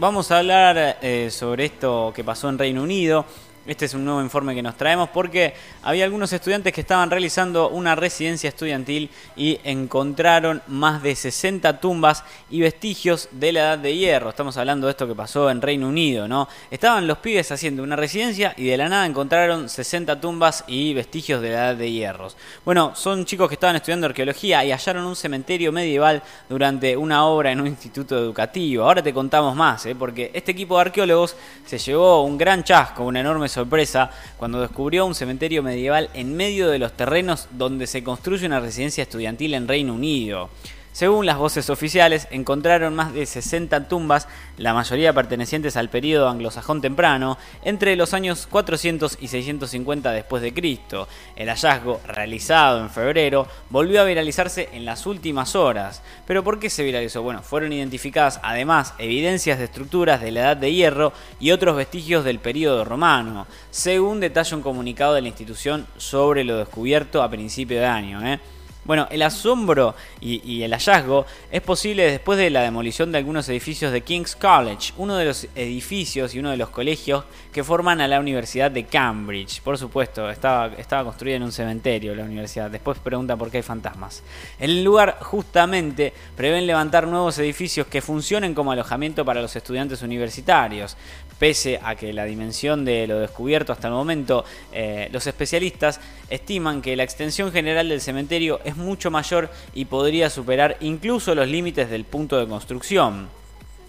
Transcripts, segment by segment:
Vamos a hablar eh, sobre esto que pasó en Reino Unido. Este es un nuevo informe que nos traemos porque había algunos estudiantes que estaban realizando una residencia estudiantil y encontraron más de 60 tumbas y vestigios de la Edad de Hierro. Estamos hablando de esto que pasó en Reino Unido, ¿no? Estaban los pibes haciendo una residencia y de la nada encontraron 60 tumbas y vestigios de la Edad de Hierros. Bueno, son chicos que estaban estudiando arqueología y hallaron un cementerio medieval durante una obra en un instituto educativo. Ahora te contamos más, ¿eh? porque este equipo de arqueólogos se llevó un gran chasco, una enorme sorpresa cuando descubrió un cementerio medieval en medio de los terrenos donde se construye una residencia estudiantil en Reino Unido. Según las voces oficiales, encontraron más de 60 tumbas, la mayoría pertenecientes al período anglosajón temprano, entre los años 400 y 650 después de Cristo. El hallazgo, realizado en febrero, volvió a viralizarse en las últimas horas. ¿Pero por qué se viralizó? Bueno, fueron identificadas además evidencias de estructuras de la Edad de Hierro y otros vestigios del período romano, según detalla un comunicado de la institución sobre lo descubierto a principio de año. ¿eh? Bueno, el asombro y, el hallazgo es posible después de la demolición de algunos edificios de King's College, uno de los edificios y uno de los colegios que forman a la Universidad de Cambridge. Por supuesto, estaba, estaba construida en un cementerio la universidad. Después pregunta por qué hay fantasmas. En el lugar justamente prevén levantar nuevos edificios que funcionen como alojamiento para los estudiantes universitarios. Pese a que la dimensión de lo descubierto hasta el momento, eh, los especialistas estiman que la extensión general del cementerio es mucho mayor y podría superar incluso los límites del punto de construcción.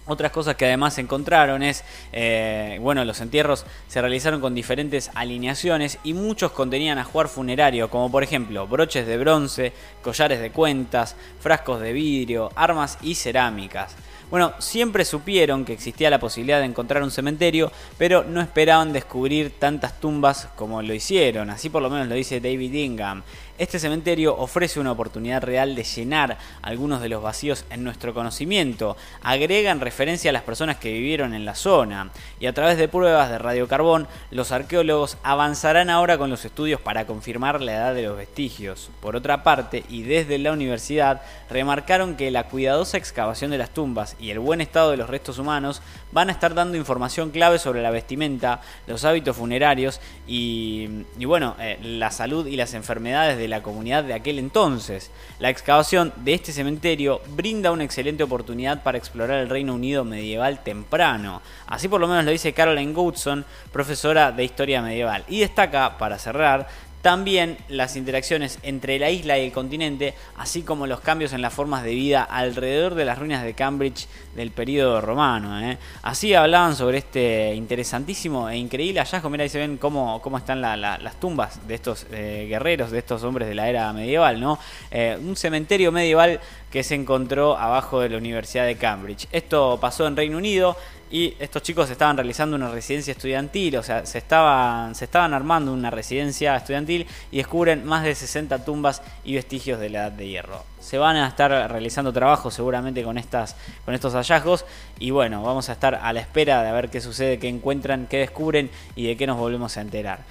Otras cosas que además encontraron es, eh, bueno, los entierros se realizaron con diferentes alineaciones y muchos contenían ajuar funerario, como por ejemplo broches de bronce, collares de cuentas, frascos de vidrio, armas y cerámicas. Bueno, siempre supieron que existía la posibilidad de encontrar un cementerio, pero no esperaban descubrir tantas tumbas como lo hicieron. Así por lo menos lo dice David Ingham. Este cementerio ofrece una oportunidad real de llenar algunos de los vacíos en nuestro conocimiento. Agrega en referencia a las personas que vivieron en la zona. Y a través de pruebas de radiocarbón, los arqueólogos avanzarán ahora con los estudios para confirmar la edad de los vestigios. Por otra parte, y desde la universidad, remarcaron que la cuidadosa excavación de las tumbas y el buen estado de los restos humanos van a estar dando información clave sobre la vestimenta, los hábitos funerarios y, bueno, eh, la salud y las enfermedades de la comunidad de aquel entonces. La excavación de este cementerio brinda una excelente oportunidad para explorar el Reino Unido medieval temprano. Así por lo menos lo dice Caroline Goodson, profesora de historia medieval. Y destaca, para cerrar, también las interacciones entre la isla y el continente, así como los cambios en las formas de vida alrededor de las ruinas de Cambridge del periodo romano. ¿eh? Así hablaban sobre este interesantísimo e increíble hallazgo. Mira, ahí se ven cómo, cómo están las tumbas de estos eh, guerreros, de estos hombres de la era medieval. ¿no? Eh, un cementerio medieval que se encontró abajo de la Universidad de Cambridge. Esto pasó en Reino Unido y estos chicos estaban realizando una residencia estudiantil, o sea, se estaban, se estaban armando una residencia estudiantil y descubren más de 60 tumbas y vestigios de la Edad de Hierro. Se van a estar realizando trabajos seguramente con, estas, con estos hallazgos y bueno, vamos a estar a la espera de ver qué sucede, qué encuentran, qué descubren y de qué nos volvemos a enterar.